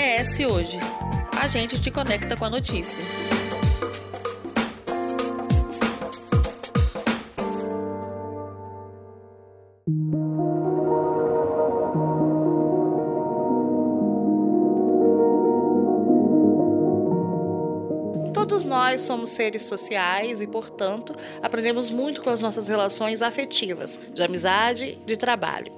É ES Hoje. A gente te conecta com a notícia. Todos nós somos seres sociais e, portanto, aprendemos muito com as nossas relações afetivas, de amizade, de trabalho.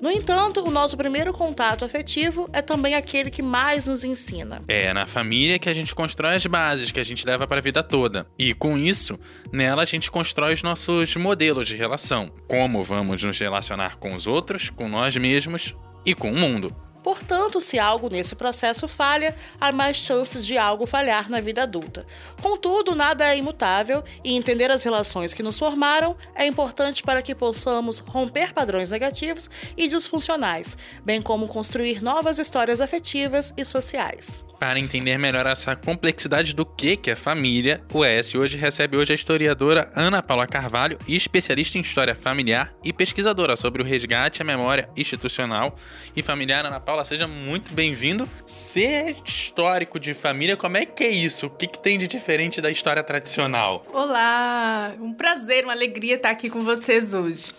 No entanto, o nosso primeiro contato afetivo é também aquele que mais nos ensina. É na família que a gente constrói as bases que a gente leva para a vida toda. E com isso, nela a gente constrói os nossos modelos de relação. Como vamos nos relacionar com os outros, com nós mesmos e com o mundo. Portanto, se algo nesse processo falha, há mais chances de algo falhar na vida adulta. Contudo, nada é imutável e entender as relações que nos formaram é importante para que possamos romper padrões negativos e disfuncionais, bem como construir novas histórias afetivas e sociais. Para entender melhor essa complexidade do que que é família, o ES hoje recebe hoje a historiadora Ana Paula Carvalho, especialista em história familiar e pesquisadora sobre o resgate à memória institucional e familiar. Ana Paula, seja muito bem-vindo. Ser histórico de família, como é que é isso? O que, que tem de diferente da história tradicional? Olá, um prazer, uma alegria estar aqui com vocês hoje.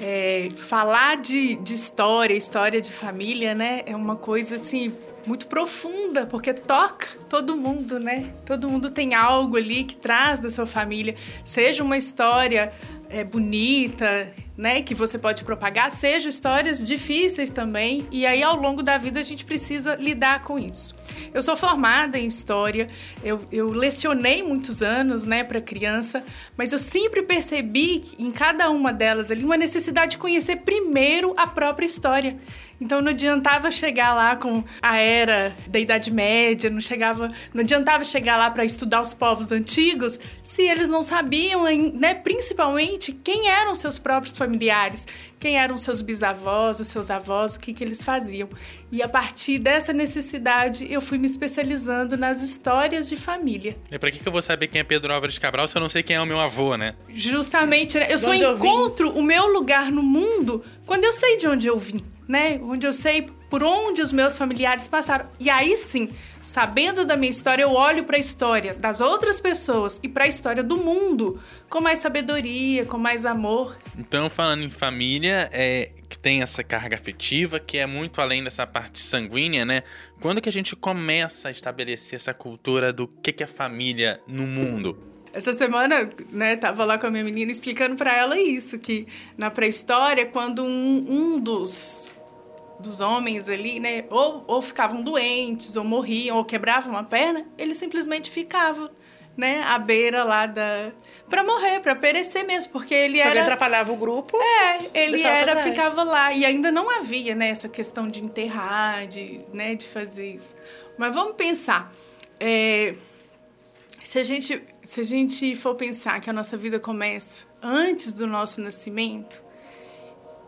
É, falar de, de história, história de família, né, é uma coisa assim muito profunda, porque toca todo mundo, né? Todo mundo tem algo ali que traz da sua família, seja uma história é, bonita, né, que você pode propagar, seja histórias difíceis também. E aí, ao longo da vida, a gente precisa lidar com isso. Eu sou formada em história, eu, eu lecionei muitos anos, né, para criança, mas eu sempre percebi em cada uma delas ali uma necessidade de conhecer primeiro a própria história. Então não adiantava chegar lá com a era da Idade Média, não chegava, não adiantava chegar lá para estudar os povos antigos se eles não sabiam, né, principalmente quem eram seus próprios familiares, quem eram seus bisavós, os seus avós, o que, que eles faziam. E a partir dessa necessidade, eu fui me especializando nas histórias de família. E para que, que eu vou saber quem é Pedro Álvares Cabral se eu não sei quem é o meu avô, né? Justamente, né? eu só encontro eu o meu lugar no mundo quando eu sei de onde eu vim né? Onde eu sei por onde os meus familiares passaram. E aí sim, sabendo da minha história, eu olho para a história das outras pessoas e para a história do mundo com mais sabedoria, com mais amor. Então, falando em família, é tem essa carga afetiva, que é muito além dessa parte sanguínea, né? Quando que a gente começa a estabelecer essa cultura do que que é família no mundo? Essa semana, né, tava lá com a minha menina explicando para ela isso, que na pré-história, quando um, um dos, dos homens ali, né, ou, ou ficavam doentes, ou morriam, ou quebravam a perna, ele simplesmente ficava, né, à beira lá da... para morrer, para perecer mesmo, porque ele Se era... ele atrapalhava o grupo... É, ele era, ficava lá. E ainda não havia, né, essa questão de enterrar, de, né, de fazer isso. Mas vamos pensar... É, se a gente se a gente for pensar que a nossa vida começa antes do nosso nascimento,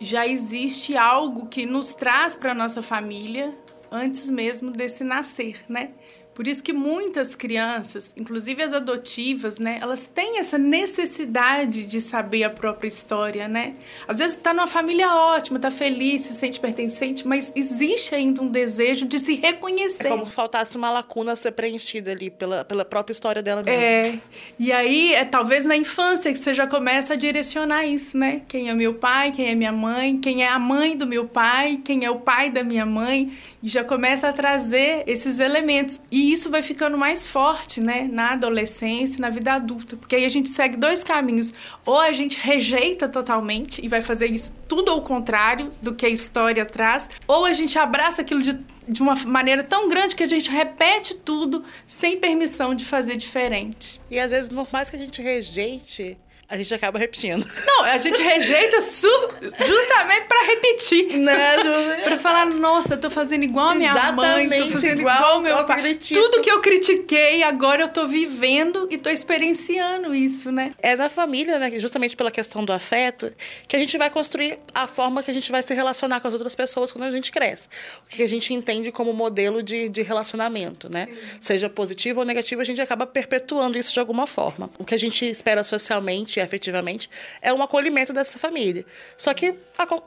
já existe algo que nos traz para nossa família antes mesmo desse nascer, né? Por isso que muitas crianças, inclusive as adotivas, né, elas têm essa necessidade de saber a própria história, né? Às vezes está numa família ótima, está feliz, se sente pertencente, mas existe ainda um desejo de se reconhecer. É como se faltasse uma lacuna a ser preenchida ali pela, pela própria história dela mesma. É. E aí, é talvez na infância que você já começa a direcionar isso, né? Quem é meu pai, quem é minha mãe, quem é a mãe do meu pai, quem é o pai da minha mãe e já começa a trazer esses elementos. E isso vai ficando mais forte, né, na adolescência, na vida adulta, porque aí a gente segue dois caminhos. Ou a gente rejeita totalmente e vai fazer isso tudo ao contrário do que a história traz, ou a gente abraça aquilo de, de uma maneira tão grande que a gente repete tudo sem permissão de fazer diferente. E às vezes, por mais que a gente rejeite, a gente acaba repetindo. Não, a gente rejeita justamente para repetir. Né? para falar, nossa, eu tô fazendo igual a minha Exatamente mãe, tô fazendo igual, igual ao meu pai. critico. Tudo que eu critiquei, agora eu tô vivendo e tô experienciando isso, né? É na família, né, justamente pela questão do afeto, que a gente vai construir a forma que a gente vai se relacionar com as outras pessoas quando a gente cresce. O que a gente entende como modelo de, de relacionamento, né? Seja positivo ou negativo, a gente acaba perpetuando isso de alguma forma. O que a gente espera socialmente efetivamente, é um acolhimento dessa família. Só que,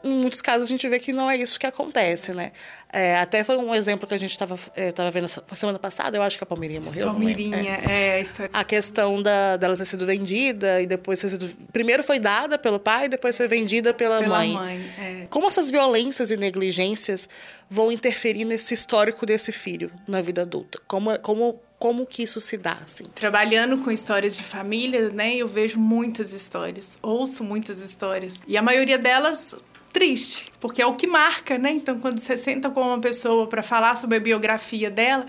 em muitos casos, a gente vê que não é isso que acontece. acontece, né? É, até foi um exemplo que a gente estava é, tava vendo semana passada, eu acho que a Palmeirinha morreu. Palmeirinha, é. é. a história. A questão da, dela ter sido vendida e depois ter sido. Primeiro foi dada pelo pai, depois foi vendida pela, pela mãe. mãe é. Como essas violências e negligências vão interferir nesse histórico desse filho na vida adulta? Como, como como que isso se dá, assim? Trabalhando com histórias de família, né, eu vejo muitas histórias, ouço muitas histórias. E a maioria delas triste, porque é o que marca, né? Então, quando você senta com uma pessoa para falar sobre a biografia dela,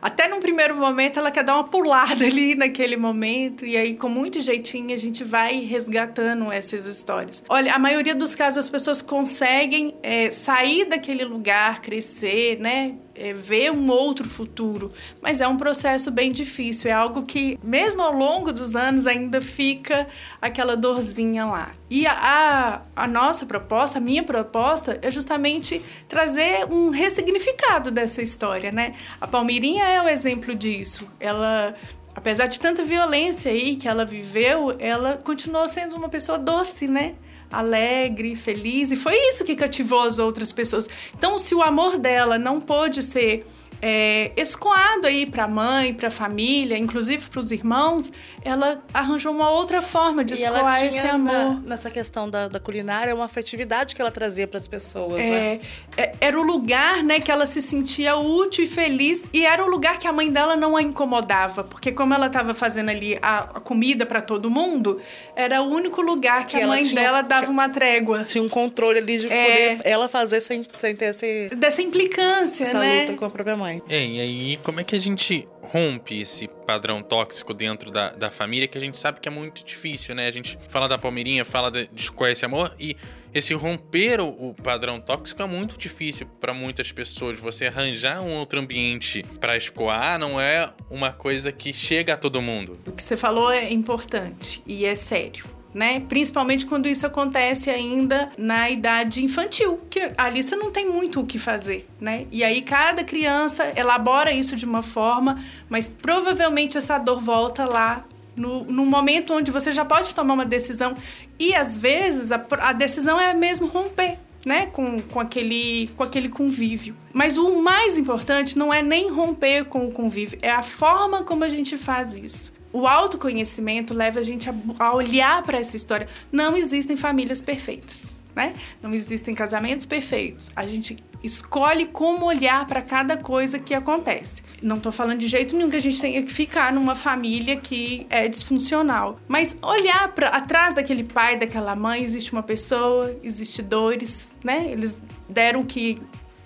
até num primeiro momento ela quer dar uma pulada ali naquele momento, e aí, com muito jeitinho, a gente vai resgatando essas histórias. Olha, a maioria dos casos as pessoas conseguem é, sair daquele lugar, crescer, né? É, ver um outro futuro. Mas é um processo bem difícil, é algo que, mesmo ao longo dos anos, ainda fica aquela dorzinha lá. E a, a, a nossa proposta, a minha proposta, é justamente trazer um ressignificado dessa história, né? A Palmeirinha é o exemplo disso. Ela apesar de tanta violência aí que ela viveu, ela continuou sendo uma pessoa doce, né? Alegre, feliz, e foi isso que cativou as outras pessoas. Então, se o amor dela não pôde ser é, escoado aí para a mãe, para a família, inclusive para os irmãos, ela arranjou uma outra forma de escoar esse amor. Na, nessa questão da, da, culinária, uma afetividade que ela trazia para as pessoas. É, né? é, era o lugar né, que ela se sentia útil e feliz, e era o lugar que a mãe dela não a incomodava, porque como ela estava fazendo ali a, a comida para todo mundo, era o único lugar que, que a mãe tinha, dela dava uma trégua. Tinha um controle ali de é. poder ela fazer sem, sem ter esse, dessa implicância, essa né? luta com a própria mãe. É, e aí como é que a gente rompe esse padrão tóxico dentro da, da família que a gente sabe que é muito difícil, né? A gente fala da Palmeirinha, fala de, de esse amor e esse romper o, o padrão tóxico é muito difícil para muitas pessoas. Você arranjar um outro ambiente para escoar não é uma coisa que chega a todo mundo. O que você falou é importante e é sério né? Principalmente quando isso acontece ainda na idade infantil, que ali você não tem muito o que fazer, né? E aí cada criança elabora isso de uma forma, mas provavelmente essa dor volta lá no, no momento onde você já pode tomar uma decisão. E às vezes a, a decisão é mesmo romper. Né, com, com, aquele, com aquele convívio. Mas o mais importante não é nem romper com o convívio, é a forma como a gente faz isso o autoconhecimento leva a gente a, olhar para essa história. Não existem famílias perfeitas, né? Não existem casamentos perfeitos. A gente escolhe como olhar para cada coisa que acontece. Não estou falando de jeito nenhum que a gente tenha que ficar numa família que é disfuncional, mas olhar para atrás daquele pai, daquela mãe, existe uma pessoa, existe dores, né? Eles deram o que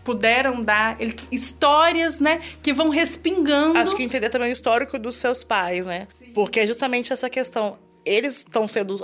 puderam dar, ele, histórias, né, que vão respingando. Acho que entender também o histórico dos seus pais, né? Sim. Porque é justamente essa questão eles estão sendo.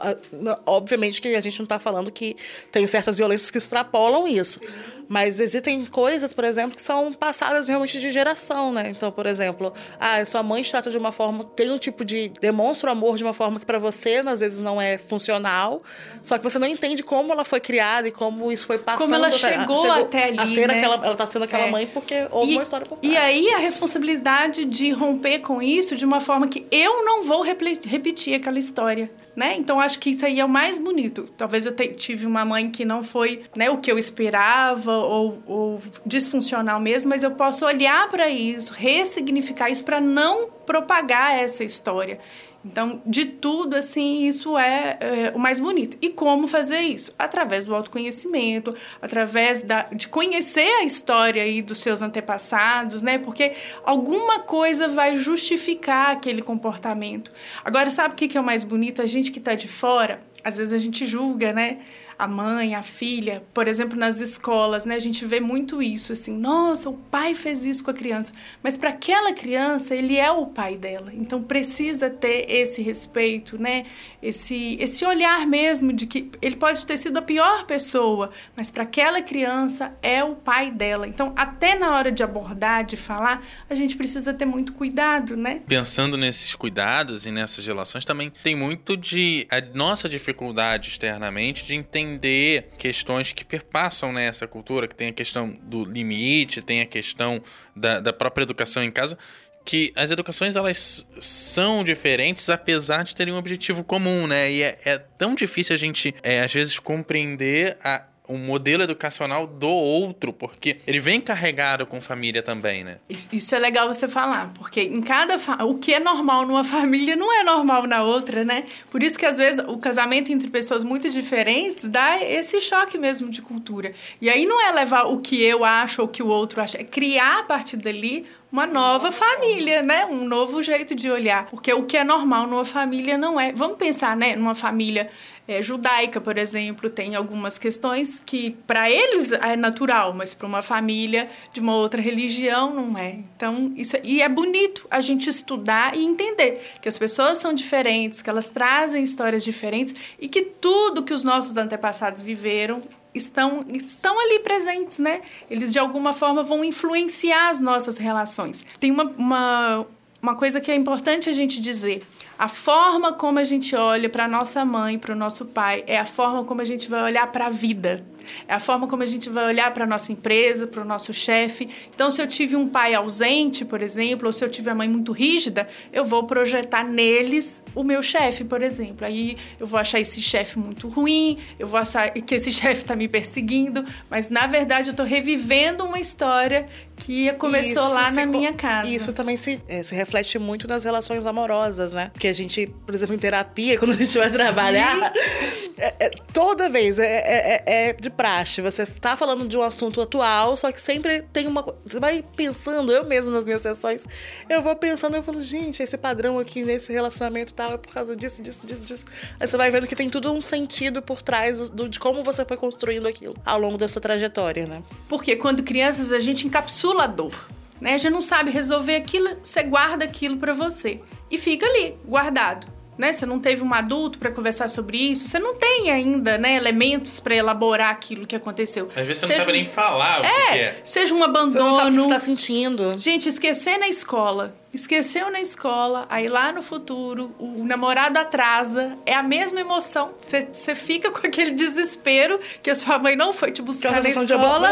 Obviamente que a gente não está falando que tem certas violências que extrapolam isso. Mas existem coisas, por exemplo, que são passadas realmente de geração, né? Então, por exemplo, ah, sua mãe te trata de uma forma, tem um tipo de. demonstra o amor de uma forma que para você, às vezes, não é funcional. Só que você não entende como ela foi criada e como isso foi passando. Como ela chegou, chegou até ali. A ser né? aquela, ela tá sendo aquela é. mãe porque houve e, uma história por trás. E aí a responsabilidade de romper com isso de uma forma que eu não vou repetir aquela história história. Né? Então acho que isso aí é o mais bonito. Talvez eu tive uma mãe que não foi né, o que eu esperava ou, ou disfuncional mesmo, mas eu posso olhar para isso, ressignificar isso para não propagar essa história. Então, de tudo, assim, isso é, é, o mais bonito. E como fazer isso? Através do autoconhecimento, através da, de conhecer a história aí dos seus antepassados, né? Porque alguma coisa vai justificar aquele comportamento. Agora, sabe o que é o mais bonito? A gente que está de fora, às vezes a gente julga, né? A mãe, a filha, por exemplo, nas escolas, né? A gente vê muito isso, assim, nossa, o pai fez isso com a criança, mas para aquela criança ele é o pai dela, então precisa ter esse respeito, né? Esse esse olhar mesmo de que ele pode ter sido a pior pessoa, mas para aquela criança é o pai dela. Então, até na hora de abordar, de falar, a gente precisa ter muito cuidado, né? Pensando nesses cuidados e nessas relações também tem muito de a nossa dificuldade externamente de entender entender questões que perpassam nessa cultura, que tem a questão do limite, tem a questão da, da própria educação em casa, que as educações elas são diferentes apesar de terem um objetivo comum, né? E é, é tão difícil a gente, é, às vezes, compreender a um modelo educacional do outro, porque ele vem carregado com família também, né? Isso é legal você falar, porque em cada fa... o que é normal numa família não é normal na outra, né? Por isso que às vezes o casamento entre pessoas muito diferentes dá esse choque mesmo de cultura. E aí não é levar o que eu acho ou o que o outro acha, é criar a partir dali uma nova família, né? Um novo jeito de olhar. Porque o que é normal numa família não é. Vamos pensar, né? Numa família é, judaica, por exemplo, tem algumas questões que para eles é natural, mas para uma família de uma outra religião não é. Então, isso e é bonito a gente estudar e entender que as pessoas são diferentes, que elas trazem histórias diferentes e que tudo que os nossos antepassados viveram estão, estão ali presentes, né? Eles de alguma forma vão influenciar as nossas relações. Tem uma, uma, uma coisa que é importante a gente dizer. A forma como a gente olha para nossa mãe, para o nosso pai, é a forma como a gente vai olhar para a vida. É a forma como a gente vai olhar para a nossa empresa, para o nosso chefe. Então, se eu tive um pai ausente, por exemplo, ou se eu tive a mãe muito rígida, eu vou projetar neles o meu chefe, por exemplo. Aí eu vou achar esse chefe muito ruim, eu vou achar que esse chefe está me perseguindo, mas na verdade eu estou revivendo uma história que começou isso lá na minha casa. Isso também se, é, se reflete muito nas relações amorosas, né? Porque a gente, por exemplo, em terapia, quando a gente vai trabalhar, é, é, toda vez é, é, é, é de praxe. Você tá falando de um assunto atual, só que sempre tem uma. Você vai pensando, eu mesmo nas minhas sessões, eu vou pensando, eu falo, gente, esse padrão aqui nesse relacionamento tal é por causa disso, disso, disso, disso. Aí você vai vendo que tem tudo um sentido por trás do, de como você foi construindo aquilo ao longo da sua trajetória, né? Porque quando crianças a gente encapsula a dor. Né? Já não sabe resolver aquilo, você guarda aquilo para você e fica ali, guardado né? Você não teve um adulto para conversar sobre isso, você não tem ainda, né, elementos para elaborar aquilo que aconteceu. Às vezes você seja não sabe nem falar o é, que é. Seja um abandono. Você não sabe o que você tá sentindo. Gente, esquecer na escola esqueceu na escola, aí lá no futuro o namorado atrasa, é a mesma emoção. Você fica com aquele desespero que a sua mãe não foi te buscar na escola,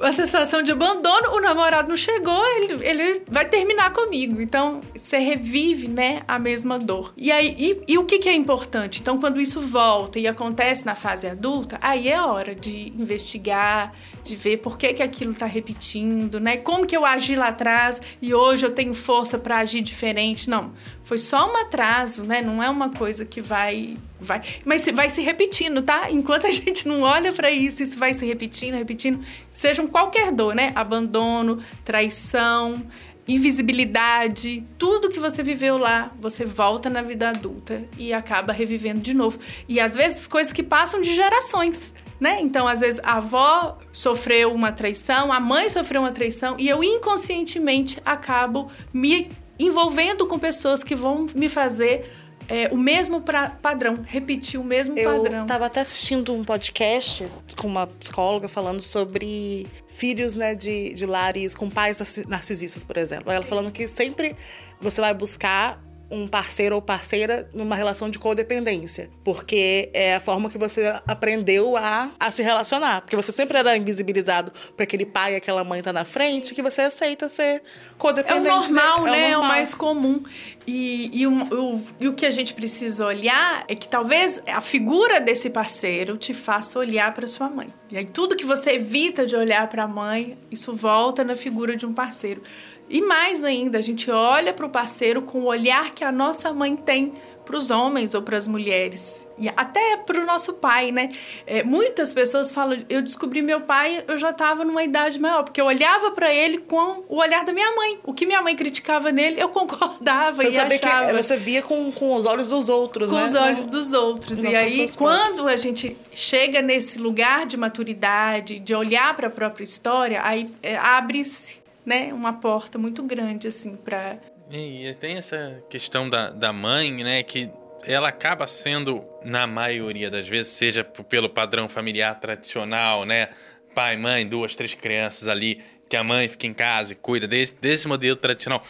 a sensação de abandono, o namorado não chegou, ele, ele vai terminar comigo. Então você revive, né, a mesma dor. E aí, e, e o que, que é importante? Então, quando isso volta e acontece na fase adulta, aí é hora de investigar, de ver por que, que aquilo está repetindo, né? Como que eu agi lá atrás e hoje eu tenho força para agir diferente? Não, foi só um atraso, né? Não é uma coisa que vai vai, mas vai se repetindo, tá? Enquanto a gente não olha para isso, isso vai se repetindo, repetindo, sejam qualquer dor, né? Abandono, traição, invisibilidade, tudo que você viveu lá, você volta na vida adulta e acaba revivendo de novo. E às vezes coisas que passam de gerações né? Então, às vezes, a avó sofreu uma traição, a mãe sofreu uma traição e eu inconscientemente acabo me envolvendo com pessoas que vão me fazer é, o mesmo pra, padrão, repetir o mesmo eu padrão. Eu estava até assistindo um podcast com uma psicóloga falando sobre filhos né, de, de lares com pais narcisistas, por exemplo. Ela falando que sempre você vai buscar um parceiro ou parceira numa relação de codependência. Porque é a forma que você aprendeu a, a se relacionar. Porque você sempre era invisibilizado por aquele pai e aquela mãe tá na frente, que você aceita ser codependente. É o normal, né? É o, normal. é o mais comum. E, e, o, o, e o que a gente precisa olhar é que talvez a figura desse parceiro te faça olhar para sua mãe. E aí tudo que você evita de olhar para a mãe, isso volta na figura de um parceiro. E mais ainda, a gente olha para o parceiro com o olhar que a nossa mãe tem para os homens ou para as mulheres. E até para o nosso pai, né? É, muitas pessoas falam, eu descobri meu pai, eu já estava numa idade maior, porque eu olhava para ele com o olhar da minha mãe. O que minha mãe criticava nele, eu concordava você e achava. Que você via com, com os olhos dos outros, com né? Com os olhos dos outros. Não e aí, quando a gente chega nesse lugar de maturidade, de olhar para a própria história, aí é, abre-se né, uma porta muito grande, assim, para E tem essa questão da, da mãe, né, que ela acaba sendo, na maioria das vezes, seja pelo padrão familiar tradicional, né, pai, mãe, duas, três crianças ali, que a mãe fica em casa e cuida desse, desse modelo tradicional,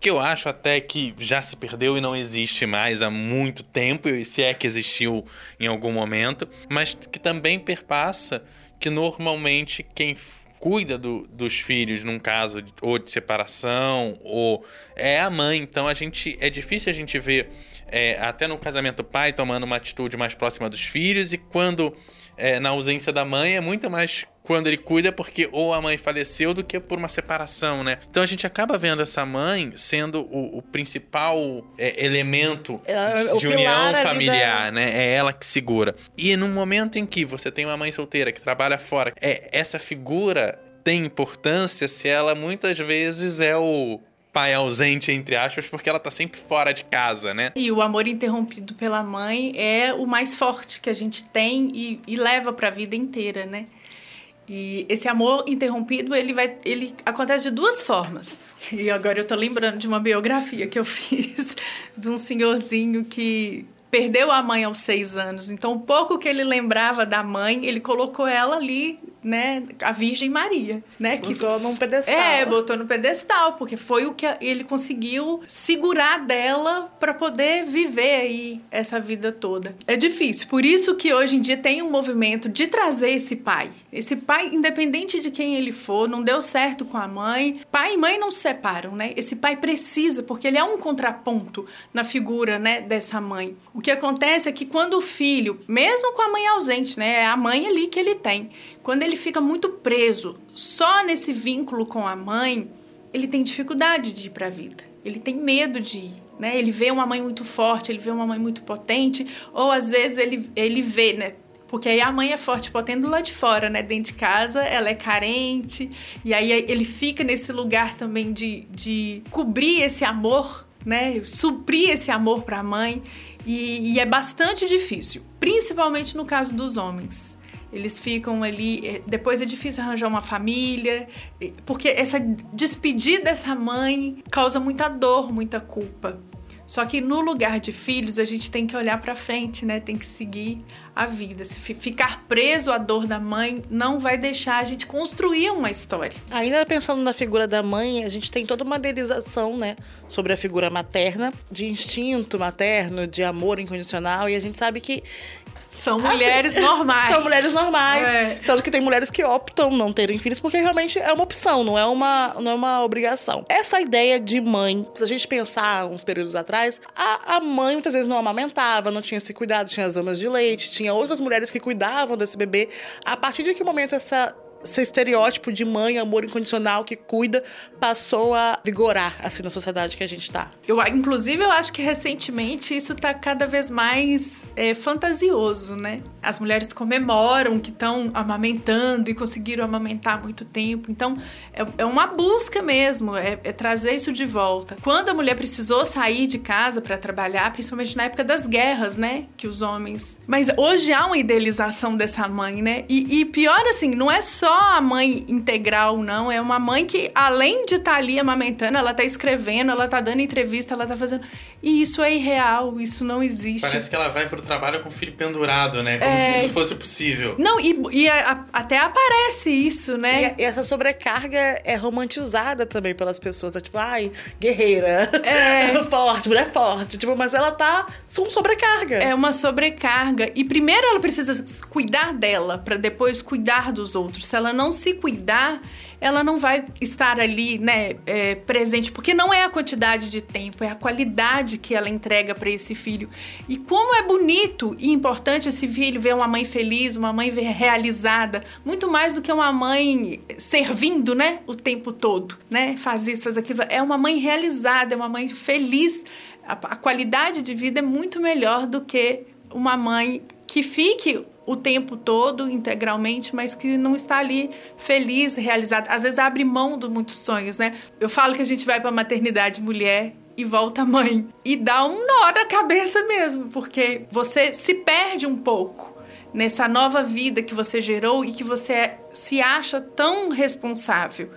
que eu acho até que já se perdeu e não existe mais há muito tempo, e se é que existiu em algum momento, mas que também perpassa que normalmente quem cuida do, dos filhos num caso ou de separação ou é a mãe. Então a gente é difícil a gente ver é, até no casamento pai tomando uma atitude mais próxima dos filhos e quando é, na ausência da mãe é muito mais quando ele cuida porque ou a mãe faleceu do que por uma separação, né? Então a gente acaba vendo essa mãe sendo o, o principal é, elemento É, o de união familiar, né? É ela que segura. E no momento em que você tem uma mãe solteira que trabalha fora, é essa figura tem importância se ela muitas vezes é o pai ausente, entre aspas, porque ela tá sempre fora de casa, né? E o amor interrompido pela mãe é o mais forte que a gente tem e, e leva para a vida inteira, né? E esse amor interrompido, ele vai, ele acontece de duas formas. E agora eu tô lembrando de uma biografia que eu fiz de um senhorzinho que perdeu a mãe aos seis anos. Então, o pouco que ele lembrava da mãe, ele colocou ela ali, né? A Virgem Maria, né? Botou num pedestal. É, botou no pedestal, porque foi o que ele conseguiu segurar dela para poder viver aí essa vida toda. É difícil. Por isso que hoje em dia tem um movimento de trazer esse pai. Esse pai, independente de quem ele for, não deu certo com a mãe. Pai e mãe não se separam, né? Esse pai precisa, porque ele é um contraponto na figura, né, dessa mãe. O que acontece é que quando o filho, mesmo com a mãe ausente, né, é a mãe ali que ele tem, quando ele fica muito preso só nesse vínculo com a mãe, ele tem dificuldade de ir para a vida. Ele tem medo de ir. Né? Ele vê uma mãe muito forte, ele vê uma mãe muito potente, ou às vezes ele, ele vê, né? Porque aí a mãe é forte, potente do lado de fora, né? Dentro de casa, ela é carente. E aí ele fica nesse lugar também de, de cobrir esse amor, né? Suprir esse amor para a mãe. E, e é bastante difícil, principalmente no caso dos homens. Eles ficam ali. Depois é difícil arranjar uma família, porque essa despedir dessa mãe causa muita dor, muita culpa. Só que no lugar de filhos, a gente tem que olhar para frente, né? Tem que seguir a vida. Se ficar preso à dor da mãe não vai deixar a gente construir uma história. Ainda pensando na figura da mãe, a gente tem toda uma idealização, né, sobre a figura materna, de instinto materno, de amor incondicional, e a gente sabe que são mulheres assim, normais. São mulheres normais. É. Tanto que tem mulheres que optam não terem filhos porque realmente é uma opção, não é uma, não é uma obrigação. Essa ideia de mãe, se a gente pensar uns períodos atrás, a, a mãe muitas vezes não amamentava, não tinha esse cuidado, tinha as amas de leite, tinha outras mulheres que cuidavam desse bebê. A partir de que momento essa esse estereótipo de mãe, amor incondicional, que cuida, passou a vigorar, assim, na sociedade que a gente tá. Eu, inclusive, eu acho que recentemente isso tá cada vez mais é, fantasioso, né? As mulheres comemoram que estão amamentando e conseguiram amamentar muito tempo. Então, é, é uma busca mesmo, é, é, trazer isso de volta. Quando a mulher precisou sair de casa para trabalhar, principalmente na época das guerras, né? Que os homens. Mas hoje há uma idealização dessa mãe, né? E, e pior assim, não é só a mãe integral, não. É uma mãe que, além de estar tá ali amamentando, ela está escrevendo, ela está dando entrevista, ela está fazendo. E isso é irreal, isso não existe. Parece que ela vai pro trabalho com o filho pendurado, né? Como é... se isso fosse possível. Não, e, e a, até aparece isso, né? E, e, essa sobrecarga é romantizada também pelas pessoas. É tipo, ai, guerreira. É. forte, mulher forte. Tipo, mas ela tá com sobrecarga. É uma sobrecarga. E primeiro ela precisa cuidar dela, para depois cuidar dos outros. Se ela ela não se cuidar, ela não vai estar ali, né, é, presente, porque não é a quantidade de tempo, é a qualidade que ela entrega para esse filho. E como é bonito e importante esse filho ver uma mãe feliz, uma mãe realizada, muito mais do que uma mãe servindo, né, o tempo todo, né, faz isso, faz aquilo. É uma mãe realizada, é uma mãe feliz. a, a qualidade de vida é muito melhor do que uma mãe que fique o tempo todo, integralmente, mas que não está ali feliz, realizada. Às vezes abre mão de muitos sonhos, né? Eu falo que a gente vai para a maternidade mulher e volta mãe. E dá um nó na cabeça mesmo, porque você se perde um pouco nessa nova vida que você gerou e que você se acha tão responsável.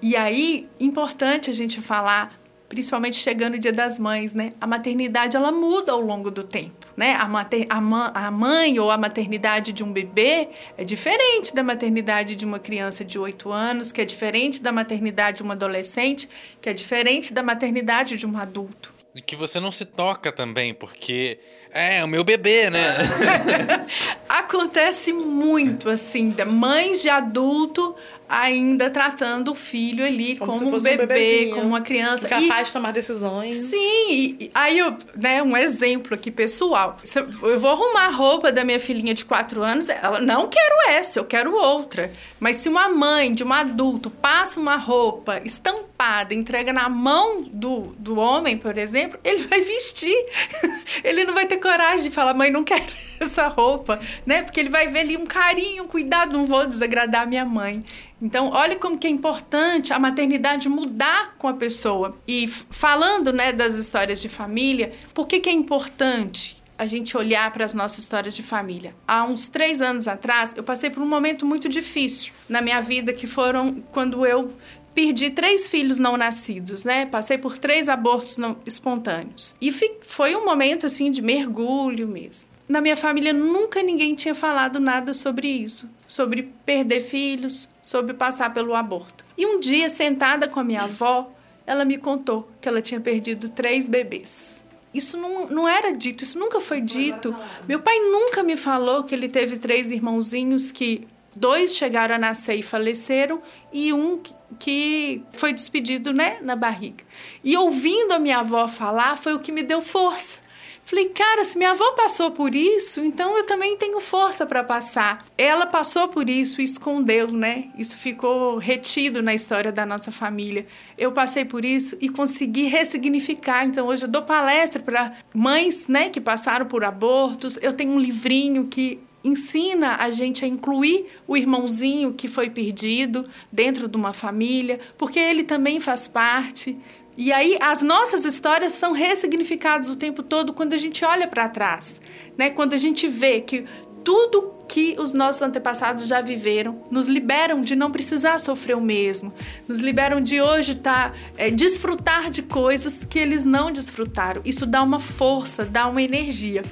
E aí, importante a gente falar principalmente chegando o Dia das Mães, né? A maternidade ela muda ao longo do tempo, né? A, mater, a, a mãe ou a maternidade de um bebê é diferente da maternidade de uma criança de 8 anos, que é diferente da maternidade de um adolescente, que é diferente da maternidade de um adulto. E que você não se toca também, porque é o meu bebê, né? Acontece muito, assim, mães de adulto ainda tratando o filho ali Como como, um um bebê, bebezinho. como uma criança. E- Capaz de tomar decisões. Sim, e- e aí eu, né, um exemplo aqui pessoal. Eu vou arrumar a roupa da minha filhinha de 4 anos, ela não quero essa, eu quero outra. Mas se uma mãe de um adulto passa uma roupa estampada, entrega na mão do, do homem, por exemplo, ele vai vestir. ele não vai ter coragem de falar, mãe, não quero essa roupa, né? Porque ele vai ver ali um carinho, um cuidado, não vou desagradar minha mãe. Então, olha como que é importante a maternidade mudar com a pessoa. E falando, né, das histórias de família, por que que é importante a gente olhar para as nossas histórias de família? Há uns três anos atrás, eu passei por um momento muito difícil na minha vida, que foram quando eu perdi três filhos não nascidos, né? Passei por três abortos não espontâneos. E foi um momento, assim, de mergulho mesmo. Na minha família nunca ninguém tinha falado nada sobre isso, sobre perder filhos, sobre passar pelo aborto. E um dia, sentada com a minha avó, ela me contou que ela tinha perdido três bebês. Isso não, não era dito, isso nunca foi dito. Meu pai nunca me falou que ele teve três irmãozinhos que dois chegaram a nascer e faleceram e um que foi despedido, né, na barriga. E ouvindo a minha avó falar foi o que me deu força. Falei, cara, se minha avó passou por isso, então eu também tenho força para passar. Ela passou por isso e escondeu, né? Isso ficou retido na história da nossa família. Eu passei por isso e consegui ressignificar. Então hoje eu dou palestra para mães, né, que passaram por abortos. Eu tenho um livrinho que ensina a gente a incluir o irmãozinho que foi perdido dentro de uma família, porque ele também faz parte. E aí as nossas histórias são ressignificadas o tempo todo quando a gente olha para trás, né? Quando a gente vê que tudo que os nossos antepassados já viveram nos liberam de não precisar sofrer o mesmo, nos liberam de hoje tá, é, desfrutar de coisas que eles não desfrutaram. Isso dá uma força, dá uma energia.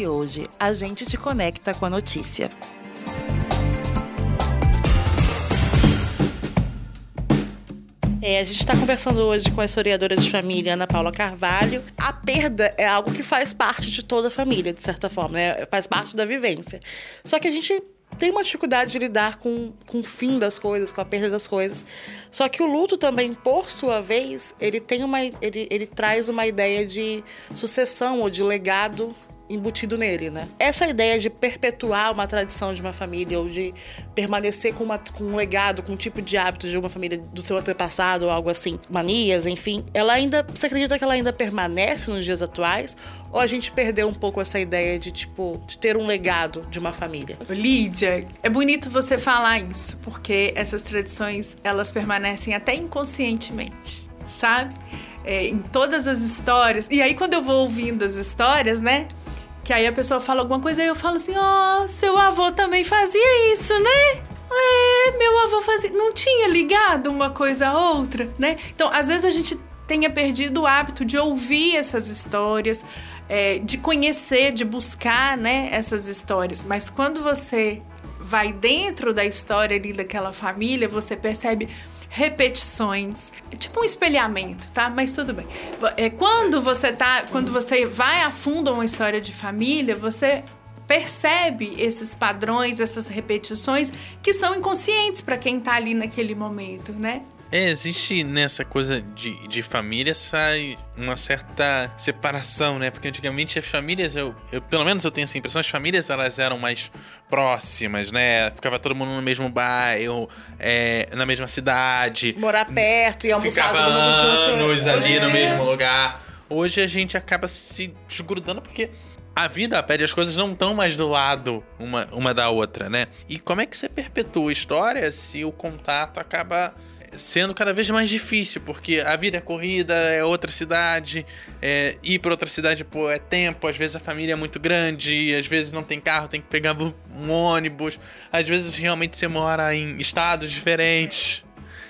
Hoje, a gente te conecta com a notícia. É, a gente está conversando hoje com a historiadora de família Ana Paula Carvalho. A perda é algo que faz parte de toda a família, de certa forma, né? faz parte da vivência. Só que a gente tem uma dificuldade de lidar com, com o fim das coisas, com a perda das coisas. Só que o luto também, por sua vez, ele tem uma, ele, ele traz uma ideia de sucessão ou de legado embutido nele, né? Essa ideia de perpetuar uma tradição de uma família ou de permanecer com, uma, com um legado, com um tipo de hábito de uma família do seu antepassado ou algo assim, manias, enfim, ela ainda, você acredita que ela ainda permanece nos dias atuais? Ou a gente perdeu um pouco essa ideia de, tipo, de ter um legado de uma família? Lídia, é bonito você falar isso, porque essas tradições, elas permanecem até inconscientemente, sabe? É, em todas as histórias. E aí, quando eu vou ouvindo as histórias, né? Que aí a pessoa fala alguma coisa e eu falo assim: ó, oh, seu avô também fazia isso, né? É, meu avô fazia. Não tinha ligado uma coisa a outra, né? Então, às vezes a gente tenha perdido o hábito de ouvir essas histórias, é, de conhecer, de buscar, né, essas histórias. Mas quando você vai dentro da história ali daquela família, você percebe repetições, tipo um espelhamento, tá? Mas tudo bem. É quando você tá, quando você vai a fundo a uma história de família, você percebe esses padrões, essas repetições que são inconscientes para quem tá ali naquele momento, né? É, existe nessa coisa de, de família sai uma certa separação, né? Porque antigamente as famílias, eu, eu, pelo menos eu tenho essa impressão, as famílias elas eram mais próximas, né? Ficava todo mundo no mesmo bairro, é, na mesma cidade. Morar perto e almoçar Ficava todo mundo junto. anos ali no mesmo lugar. Hoje a gente acaba se desgrudando porque a vida pede, as coisas não estão mais do lado uma, uma da outra, né? E como é que você perpetua a história se o contato acaba sendo cada vez mais difícil? Porque a vida é corrida, é outra cidade, é, ir para outra cidade pô, é tempo, às vezes a família é muito grande, às vezes não tem carro, tem que pegar um ônibus, às vezes realmente você mora em estados diferentes.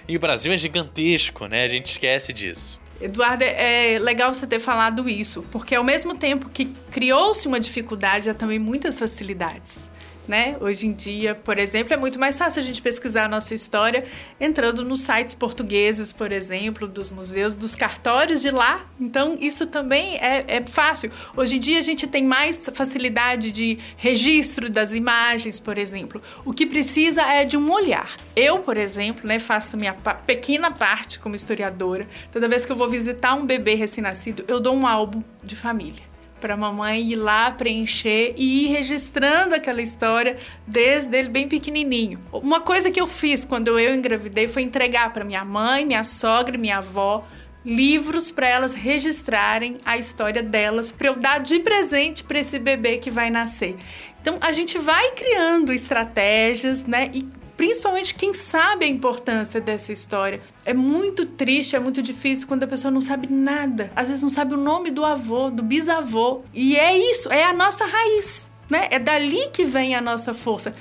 E o Brasil é gigantesco, né? A gente esquece disso. Eduardo, é legal você ter falado isso, porque ao mesmo tempo que criou-se uma dificuldade, há também muitas facilidades. Né? Hoje em dia, por exemplo, é muito mais fácil a gente pesquisar a nossa história entrando nos sites portugueses, por exemplo, dos museus, dos cartórios de lá. Então, isso também é, é fácil. Hoje em dia, a gente tem mais facilidade de registro das imagens, por exemplo. O que precisa é de um olhar. Eu, por exemplo, né, faço minha pequena parte como historiadora. Toda vez que eu vou visitar um bebê recém-nascido, eu dou um álbum de família para a mamãe ir lá preencher e ir registrando aquela história desde ele bem pequenininho. Uma coisa que eu fiz quando eu engravidei foi entregar para minha mãe, minha sogra, minha avó livros para elas registrarem a história delas, para eu dar de presente para esse bebê que vai nascer. Então a gente vai criando estratégias, né? E principalmente quem sabe a importância dessa história. É muito triste, é muito difícil quando a pessoa não sabe nada. Às vezes não sabe o nome do avô, do bisavô. E é isso, é a nossa raiz, né? É dali que vem a nossa força.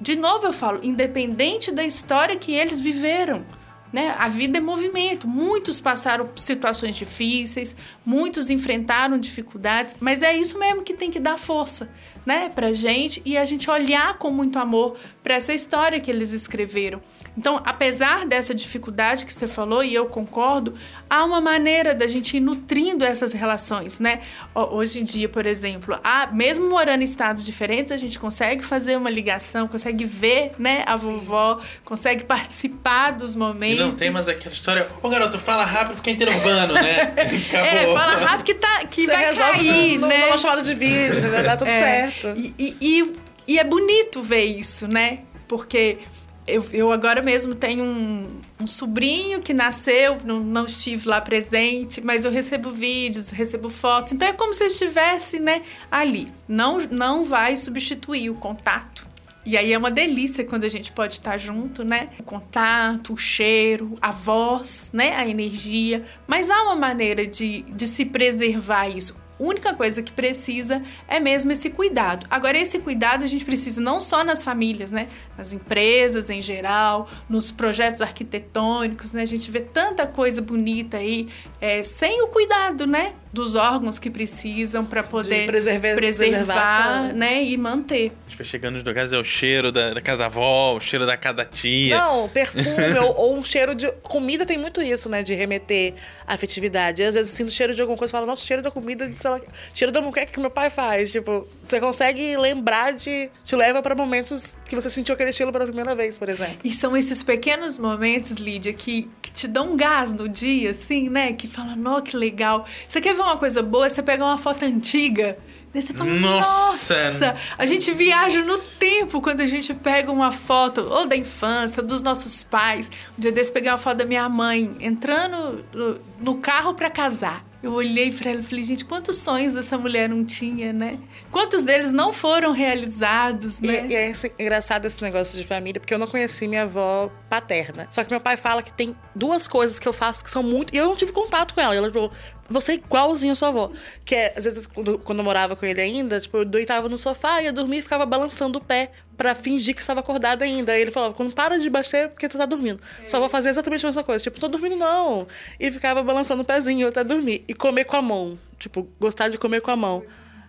De novo eu falo, independente da história que eles viveram. Né? A vida é movimento. Muitos passaram situações difíceis, muitos enfrentaram dificuldades, mas é isso mesmo que tem que dar força né, pra gente e a gente olhar com muito amor para essa história que eles escreveram. Então, apesar dessa dificuldade que você falou, e eu concordo, há uma maneira da gente ir nutrindo essas relações, né? Hoje em dia, por exemplo, há, mesmo morando em estados diferentes, a gente consegue fazer uma ligação, consegue ver, né, a vovó, consegue participar dos momentos. Não tem mais aquela história, ô garoto, fala rápido porque é interurbano, né? Acabou. É, fala rápido que, tá, que vai cair, no, né? Numa chamada de vídeo, vai dar tudo é. certo. E, e, e, e, é bonito ver isso, né? Porque eu, eu agora mesmo tenho um, um sobrinho que nasceu, não, não, estive lá presente, mas eu recebo vídeos, recebo fotos. Então é como se eu estivesse né, ali. Não, não vai substituir o contato. E aí é uma delícia quando a gente pode estar junto, né? O contato, o cheiro, a voz, né? A energia. Mas há uma maneira de, de se preservar isso única coisa que precisa é mesmo esse cuidado. Agora, esse cuidado a gente precisa não só nas famílias, né? Nas empresas em geral, nos projetos arquitetônicos, né? A gente vê tanta coisa bonita aí, é, sem o cuidado, né? Dos órgãos que precisam para poder preservar, preservar né, e manter. A gente vai chegando nos lugares, é o cheiro da, da casa da avó, o cheiro da casa da tia. Não, perfume ou, ou, um cheiro de... Comida tem muito isso, né, de remeter afetividade. às vezes sinto cheiro de alguma coisa e falo, nossa, cheiro da comida, sei lá, cheiro da muqueca que meu pai faz. Tipo, você consegue lembrar de... Te leva para momentos que você sentiu aquele cheiro pela primeira vez, por exemplo. E são esses pequenos momentos, Lídia, que, que te dão um gás no dia, assim, né? Que fala, não, que legal. Você quer ver uma coisa boa, você pega uma foto antiga. Daí você fala, nossa. nossa! A gente viaja no tempo quando a gente pega uma foto, ou da infância, dos nossos pais. Um dia desse peguei uma foto da minha mãe entrando no, no carro para casar. Eu olhei para ela e falei, gente, quantos sonhos essa mulher não tinha, né? Quantos deles não foram realizados, né? E, e é engraçado esse negócio de família, porque eu não conheci minha avó paterna. Só que meu pai fala que tem duas coisas que eu faço que são muito. E eu não tive contato com ela. Ela falou, você é igualzinho a sua avó. Que é, às vezes, quando, quando eu morava com ele ainda, tipo, eu deitava no sofá, ia dormir e ficava balançando o pé para fingir que estava acordada ainda. Aí ele falava, quando para de bater, é porque tu tá dormindo. É. Só vou fazer exatamente a mesma coisa. Tipo, tô dormindo não. E ficava balançando o pezinho até dormir. E comer com a mão. Tipo, gostar de comer com a mão.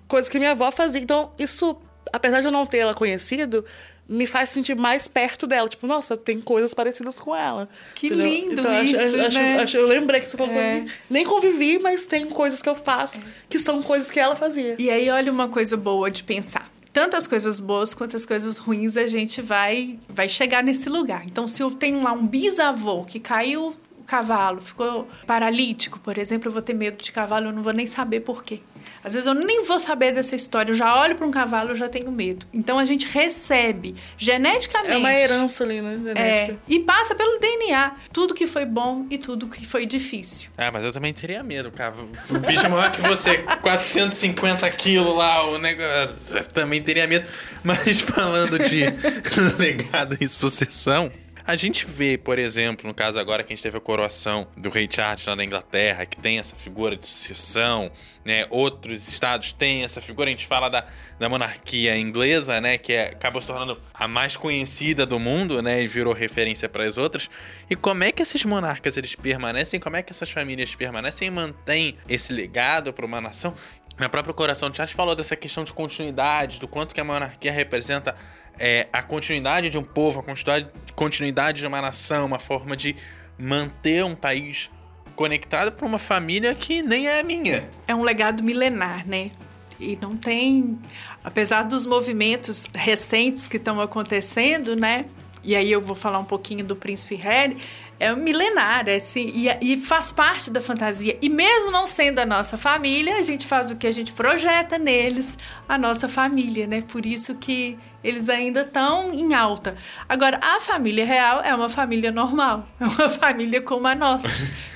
Coisa que minha avó fazia. Então, isso, apesar de eu não ter ela conhecido, me faz sentir mais perto dela. Tipo, nossa, tem coisas parecidas com ela. Que entendeu? lindo então, isso, acho, né? acho, acho, eu lembrei que você falou é. Mim, Nem convivi, mas tem coisas que eu faço que são coisas que ela fazia. E aí, olha uma coisa boa de pensar. Tantas coisas boas quanto as coisas ruins a gente vai, vai chegar nesse lugar. Então, se eu tenho lá um bisavô que caiu cavalo, ficou paralítico, por exemplo, eu vou ter medo de cavalo, eu não vou nem saber por quê. Às vezes eu nem vou saber dessa história, eu já olho para um cavalo, eu já tenho medo. Então a gente recebe geneticamente. É uma herança ali, né? Genética. É, e passa pelo DNA. Tudo que foi bom e tudo que foi difícil. É, mas eu também teria medo, cara. O bicho é maior que você, 450 quilos lá, o negócio. Eu também teria medo. Mas falando de legado e sucessão. A gente vê, por exemplo, no caso agora que a gente teve a coroação do rei Charles lá na Inglaterra, que tem essa figura de sucessão, né? Outros estados têm essa figura, a gente fala da, da monarquia inglesa, né? Que é, acabou se tornando a mais conhecida do mundo, né? E virou referência para as outras. E como é que esses monarcas eles permanecem? Como é que essas famílias permanecem e mantêm esse legado para uma nação? Na própria Coração de Arte falou dessa questão de continuidade, do quanto que a monarquia representa é, a continuidade de um povo, a continuidade, continuidade de uma nação, uma forma de manter um país conectado para uma família que nem é a minha. É um legado milenar, né? E não tem, apesar dos movimentos recentes que estão acontecendo, né? E aí eu vou falar um pouquinho do Príncipe Harry, é milenar, é assim, e, e, faz parte da fantasia. E mesmo não sendo a nossa família, a gente faz o que a gente projeta neles, a nossa família, né? Por isso que eles ainda estão em alta. Agora, a família real é uma família normal, é uma família como a nossa.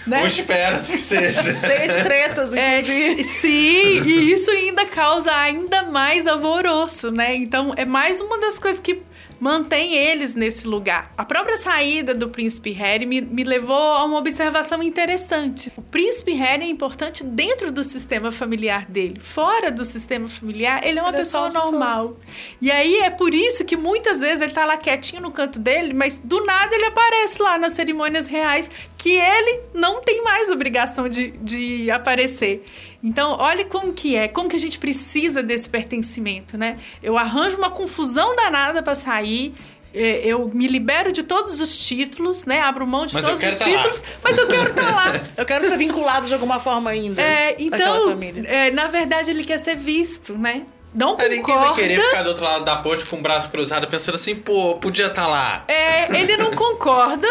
Né? Ou espera-se que seja. Cheia de tretas, É, inclusive. sim, e isso ainda causa ainda mais alvoroço, né? Então, é mais uma das coisas que mantém eles nesse lugar. A própria saída do príncipe Harry me, me levou a uma observação interessante. O príncipe Harry é importante dentro do sistema familiar dele. Fora do sistema familiar, ele é uma Ele é pessoa pessoa. normal. E aí é por isso que muitas vezes ele tá lá quietinho no canto dele, mas do nada ele aparece lá nas cerimônias reais que ele não tem mais obrigação de, de aparecer. Então, olha como que é, como que a gente precisa desse pertencimento, né? Eu arranjo uma confusão danada para sair, é, eu me libero de todos os títulos, né? Abro mão de Mas todos os tá lá. títulos, mas eu quero estar lá. Eu quero ser vinculado de alguma forma ainda. É, então, família. é, na verdade, ele quer ser visto, né? Não Aí Ninguém vai concorda. querer ficar do outro lado da ponte com o braço cruzado pensando assim, pô, podia estar lá. É, ele não concorda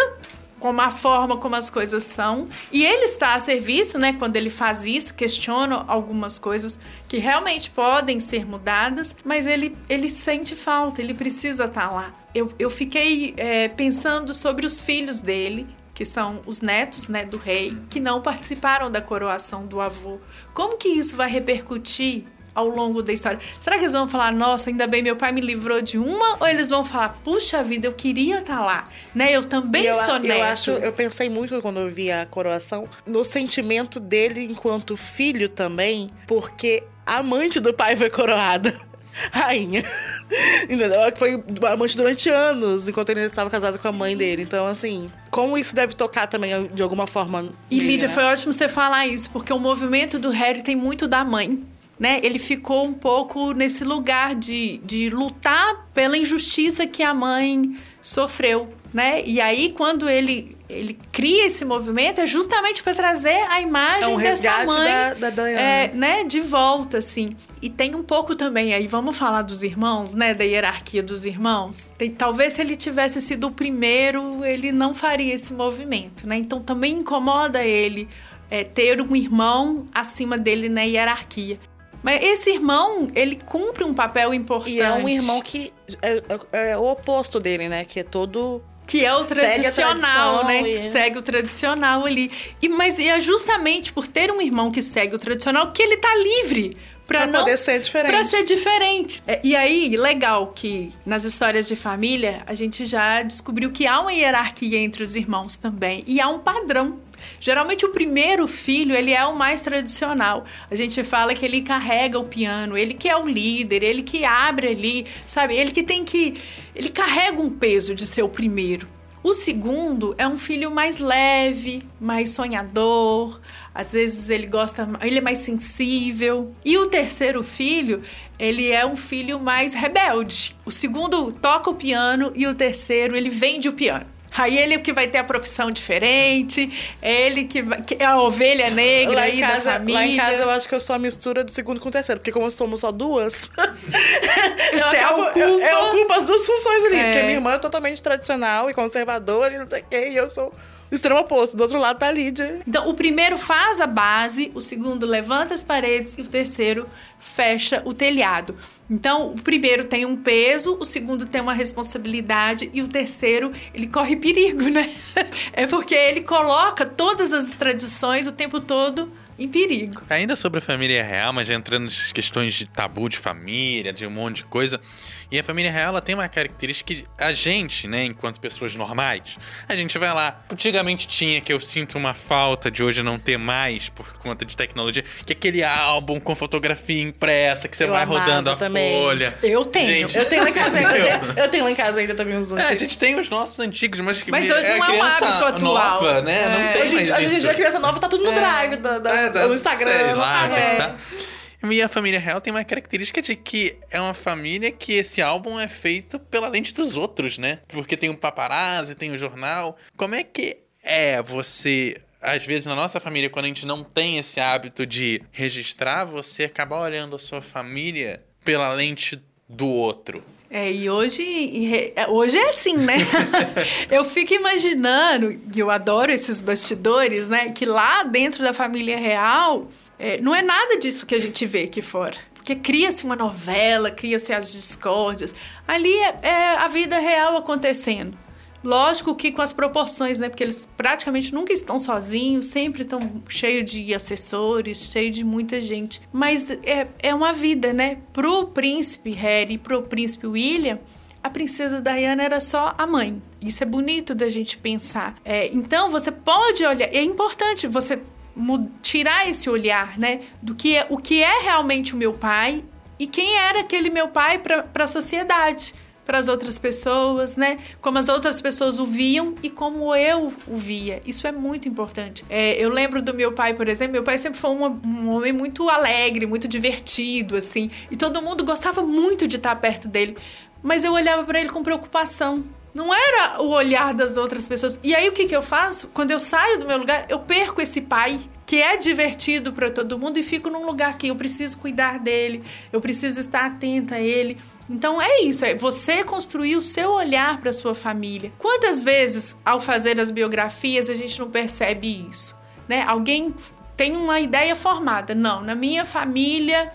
com a forma como as coisas são. E ele está a serviço, né? Quando ele faz isso, questiona algumas coisas que realmente podem ser mudadas, mas ele, ele sente falta, ele precisa estar lá. Eu, eu fiquei é, pensando sobre os filhos dele, que são os netos né, do rei, que não participaram da coroação do avô. Como que isso vai repercutir ao longo da história. Será que eles vão falar, nossa, ainda bem meu pai me livrou de uma? Ou eles vão falar, puxa vida, eu queria estar lá, né? Eu também eu, sou eu neto. acho, eu pensei muito quando eu vi a coroação no sentimento dele enquanto filho também, porque a amante do pai foi coroada. Rainha. Entendeu? Ela Foi amante durante anos, enquanto ele estava casado com a mãe dele. Então, assim, como isso deve tocar também de alguma forma. E Lídia, né? foi ótimo você falar isso, porque o movimento do Harry tem muito da mãe. Né? Ele ficou um pouco nesse lugar de, de lutar pela injustiça que a mãe sofreu. Né? E aí, quando ele, ele cria esse movimento, é justamente para trazer a imagem É um dessa mãe da- da é, né, de volta, assim. E tem um pouco também aí, vamos falar dos irmãos, né, da hierarquia dos irmãos. Tem- talvez se ele tivesse sido o primeiro, ele não faria esse movimento, né? Então também incomoda ele é, ter um irmão acima dele na hierarquia. Mas esse irmão, ele cumpre um papel importante. E é um irmão que é, é- é o oposto dele, né? Que é todo. Que é o tradicional, né? Que segue o tradicional ali. E, mas é justamente por ter um irmão que segue o tradicional que ele tá livre pra, Pra não poder ser diferente. Pra ser diferente. É, e aí, legal que nas histórias de família a gente já descobriu que há uma hierarquia entre os irmãos também e há um padrão. Geralmente o primeiro filho, ele é o mais tradicional. A gente fala que ele carrega o piano, ele que é o líder, ele que abre ali, sabe? Ele que tem que ele carrega um peso de ser o primeiro. O segundo é um filho mais leve, mais sonhador. Às vezes ele gosta, ele é mais sensível. E o terceiro filho, ele é um filho mais rebelde. O segundo toca o piano e o terceiro ele vende o piano. Aí ele é que vai ter a profissão diferente, é ele que, vai, que é a ovelha negra Lá aí em, da casa, família. lá em casa eu acho que eu sou a mistura do segundo com o terceiro, porque como somos só duas, eu, Você acabo, ocupa- eu, eu ocupo as duas funções ali. É. Porque minha irmã é totalmente tradicional e conservadora e não sei o quê, e eu sou extremo oposto. Do outro lado tá a Lídia. Então, o primeiro faz a base, o segundo levanta as paredes e o terceiro fecha o telhado. Então, o primeiro tem um peso, o segundo tem uma responsabilidade e o terceiro, ele corre perigo, né? É porque ele coloca todas as tradições o tempo todo em perigo. Ainda sobre a família real, mas já entrando nessas questões de tabu de família, de um monte de coisa. E a família real, ela tem uma característica que a gente, né, enquanto pessoas normais, a gente vai lá. Antigamente tinha, que eu sinto uma falta de hoje não ter mais por conta de tecnologia, que é aquele álbum com fotografia impressa, que você Eu vai rodando a também. folha. Eu tenho. Gente, Eu tenho lá em casa ainda, eu tenho, eu tenho lá em casa ainda também uns É, a antigos. gente tem os nossos antigos, mas que Mas é não é um hábito atual. nova, né? Não É. tem Hoje, mais hoje isso. a criança nova tá tudo no drive, da, da- É, tá- no Instagram, sei no lá, tablet. tá. E a família real tem uma característica de que é uma família que esse álbum é feito pela lente dos outros, né? Porque tem um paparazzi, tem o um jornal. Como é que é você às vezes na nossa família, quando a gente não tem esse hábito de registrar, você acaba olhando a sua família pela lente do outro. É, e hoje, é, hoje é assim, né? eu fico imaginando, e eu adoro esses bastidores, né? Que lá dentro da família real, é, não é nada disso que a gente vê aqui fora. Porque cria-se uma novela, cria-se as discórdias. Ali é, é a vida real acontecendo. Lógico que com as proporções, né? Porque eles praticamente nunca estão sozinhos, sempre estão cheios de assessores, cheio de muita gente. Mas é, é uma vida, né? Pro príncipe Harry e pro príncipe William, a princesa Diana era só a mãe. Isso é bonito da gente pensar. É, então você pode olhar, é importante você tirar esse olhar, né? Do que é, o que é realmente o meu pai e quem era aquele meu pai para a sociedade para as outras pessoas, né? Como as outras pessoas o viam e como eu o via. Isso é muito importante. É, eu lembro do meu pai, por exemplo. Meu pai sempre foi uma, um homem muito alegre, muito divertido, assim. E todo mundo gostava muito de estar perto dele. Mas eu olhava para ele com preocupação. Não era o olhar das outras pessoas. E aí o que, que eu faço? Quando eu saio do meu lugar, eu perco esse pai que é divertido para todo mundo e fico num lugar que eu preciso cuidar dele, eu preciso estar atenta a ele. Então é isso, é você construir o seu olhar para sua família. Quantas vezes ao fazer as biografias a gente não percebe isso, né? Alguém tem uma ideia formada, não, na minha família,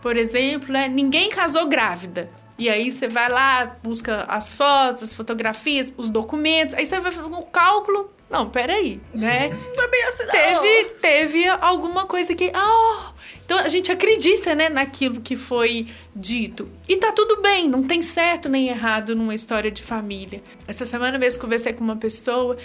por exemplo, né, ninguém casou grávida. E aí você vai lá, busca as fotos, as fotografias, os documentos, aí você vai fazer um cálculo. Não, peraí, né? Não é bem assim, não. Teve, teve alguma coisa que. Oh! Então a gente acredita, né, naquilo que foi dito. E tá tudo bem, não tem certo nem errado numa história de família. Essa semana mesmo conversei com uma pessoa,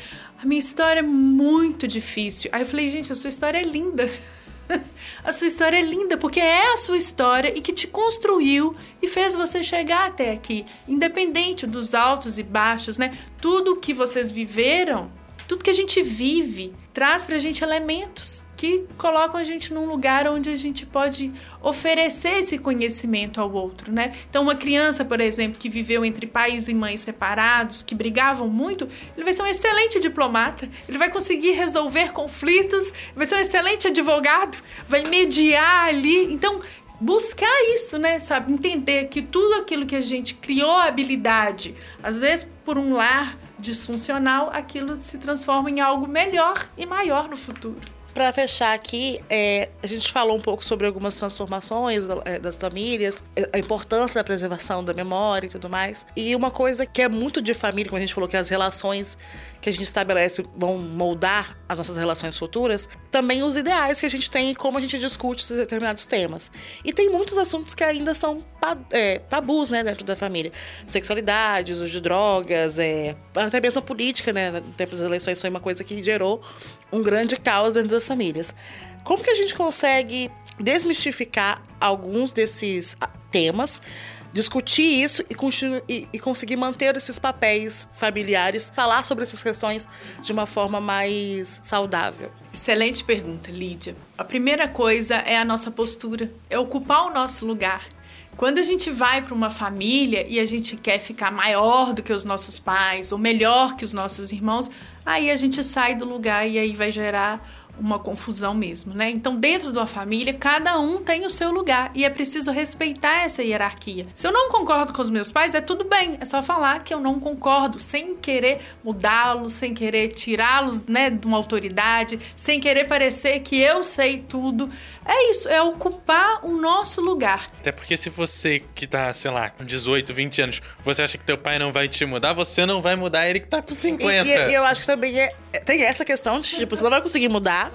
a minha história é muito difícil. Aí eu falei, gente, a sua história é linda. a sua história é linda porque é a sua história e que te construiu e fez você chegar até aqui, independente dos altos e baixos, né? Tudo que vocês viveram, tudo que a gente vive, traz pra gente elementos que colocam a gente num lugar onde a gente pode oferecer esse conhecimento ao outro, né? Então, uma criança, por exemplo, que viveu entre pais e mães separados, que brigavam muito, ele vai ser um excelente diplomata, ele vai conseguir resolver conflitos, vai ser um excelente advogado, vai mediar ali. Então, buscar isso, né? Sabe? Entender que tudo aquilo que a gente criou habilidade, às vezes por um lar disfuncional, aquilo se transforma em algo melhor e maior no futuro. Para fechar aqui, é, a gente falou um pouco sobre algumas transformações é, das famílias, é, a importância da preservação da memória e tudo mais. E uma coisa que é muito de família, como a gente falou, que as relações que a gente estabelece vão moldar as nossas relações futuras, também os ideais que a gente tem e como a gente discute determinados temas. E tem muitos assuntos que ainda são é, tabus, né, dentro da família. Sexualidade, uso de drogas, é, até mesmo política, né, no tempo das eleições foi uma coisa que gerou um grande caos dentro das famílias. Como que a gente consegue desmistificar alguns desses ah, temas discutir isso e, e, e, conseguir manter esses papéis familiares, falar sobre essas questões de uma forma mais saudável? Excelente pergunta, Lídia. A primeira coisa é a nossa postura, é ocupar o nosso lugar. Quando a gente vai para uma família e a gente quer ficar maior do que os nossos pais ou melhor que os nossos irmãos, aí a gente sai do lugar e aí vai gerar uma confusão mesmo, né? Então, dentro de uma família, cada um tem o seu lugar e é preciso respeitar essa hierarquia. Se eu não concordo com os meus pais, é tudo bem, é só falar que eu não concordo, sem querer mudá-los, sem querer tirá-los, né, de uma autoridade, sem querer parecer que eu sei tudo. É isso, é ocupar o nosso lugar. Até porque se você que tá, sei lá, com 18, 20 anos, você acha que teu pai não vai te mudar, você não vai mudar ele que tá com 50. E, e eu acho que também é, tem essa questão de, tipo, você não vai conseguir mudar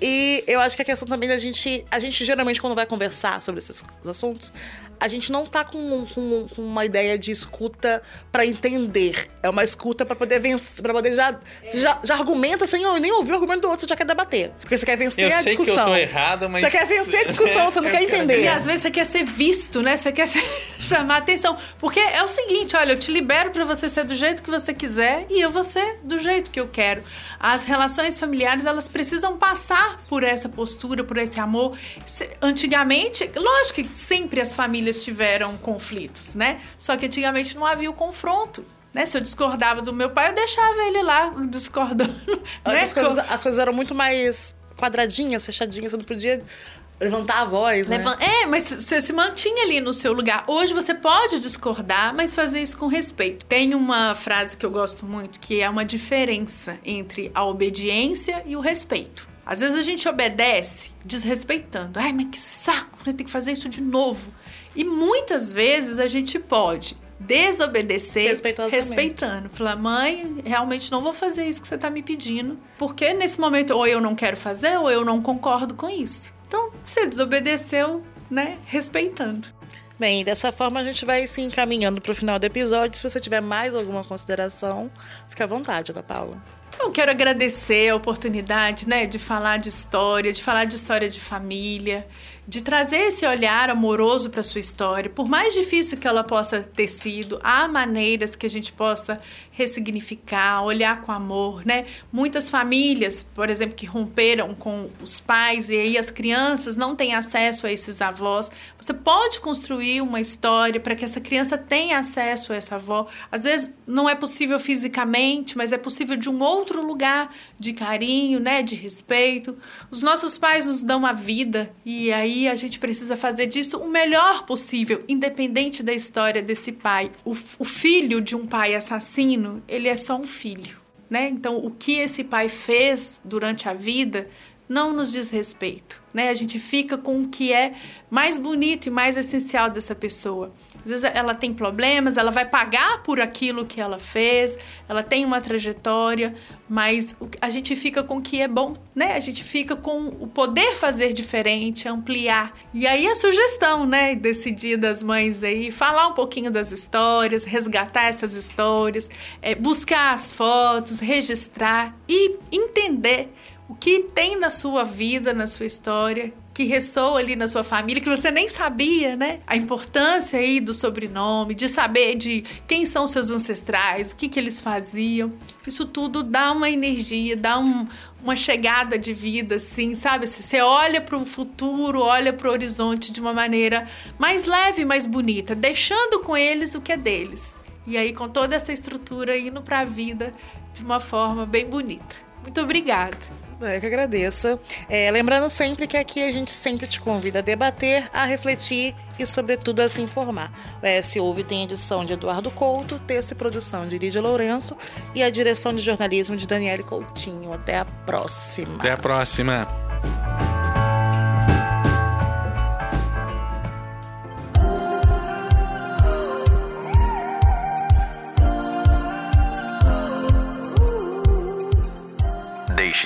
e eu acho que a questão também da gente. A gente geralmente, quando vai conversar sobre esses assuntos, a gente não tá com, com, com uma ideia de escuta para entender. É uma escuta para poder vencer, para poder já, você já, já argumenta sem nem ouvir o argumento do outro, você já quer debater. Porque você quer vencer eu a sei discussão. Que eu tô errado, mas... Você quer vencer a discussão, você não quer entender. E às vezes você quer ser visto, né? Você quer ser... chamar atenção. Porque é o seguinte, olha, eu te libero para você ser do jeito que você quiser e eu vou ser do jeito que eu quero. As relações familiares, elas precisam passar por essa postura, por esse amor. Antigamente, lógico que sempre as famílias tiveram conflitos, né? Só que antigamente não havia o confronto. Né? Se eu discordava do meu pai, eu deixava ele lá discordando. Né? As, coisas, as coisas eram muito mais quadradinhas, fechadinhas, você não podia levantar a voz, né? É, mas você se mantinha ali no seu lugar. Hoje você pode discordar, mas fazer isso com respeito. Tem uma frase que eu gosto muito, que é uma diferença entre a obediência e o respeito. Às vezes a gente obedece desrespeitando. Ai, mas que saco, né? Tem que fazer isso de novo. E muitas vezes a gente pode desobedecer respeitando. Falar, mãe, realmente não vou fazer isso que você está me pedindo. Porque nesse momento ou eu não quero fazer ou eu não concordo com isso. Então, você desobedeceu, né? Respeitando. Bem, dessa forma a gente vai se encaminhando para o final do episódio. Se você tiver mais alguma consideração, fique à vontade, Ana Paula. Eu quero agradecer a oportunidade, né, de falar de história, de falar de história de família, de trazer esse olhar amoroso para sua história. Por mais difícil que ela possa ter sido, há maneiras que a gente possa ressignificar, olhar com amor, né? Muitas famílias, por exemplo, que romperam com os pais e aí as crianças não têm acesso a esses avós. Você pode construir uma história para que essa criança tenha acesso a essa avó. Às vezes não é possível fisicamente, mas é possível de um outro lugar de carinho, né, de respeito. Os nossos pais nos dão a vida e aí a gente precisa fazer disso o melhor possível, independente da história desse pai. O, o filho de um pai assassino, ele é só um filho. Né? Então, o que esse pai fez durante a vida não nos diz respeito, né? A gente fica com o que é mais bonito e mais essencial dessa pessoa. Às vezes ela tem problemas, ela vai pagar por aquilo que ela fez, ela tem uma trajetória, mas a gente fica com o que é bom, né? A gente fica com o poder fazer diferente, ampliar. E aí a sugestão, né, desse dia das mães aí, falar um pouquinho das histórias, resgatar essas histórias, é, buscar as fotos, registrar e entender o que tem na sua vida, na sua história, que ressoa ali na sua família, que você nem sabia, né? A importância aí do sobrenome, de saber de quem são seus ancestrais, o que, que eles faziam. Isso tudo dá uma energia, dá um, uma chegada de vida, assim, sabe? Você olha para o futuro, olha para o horizonte de uma maneira mais leve, mais bonita, deixando com eles o que é deles. E aí, com toda essa estrutura, indo para a vida de uma forma bem bonita. Muito obrigada. Eu que agradeço. É, lembrando sempre que aqui a gente sempre te convida a debater, a refletir e, sobretudo, a se informar. O ES Ouve tem edição de Eduardo Couto, texto e produção de Lídia Lourenço e a direção de jornalismo de Daniele Coutinho. Até a próxima. Até a próxima.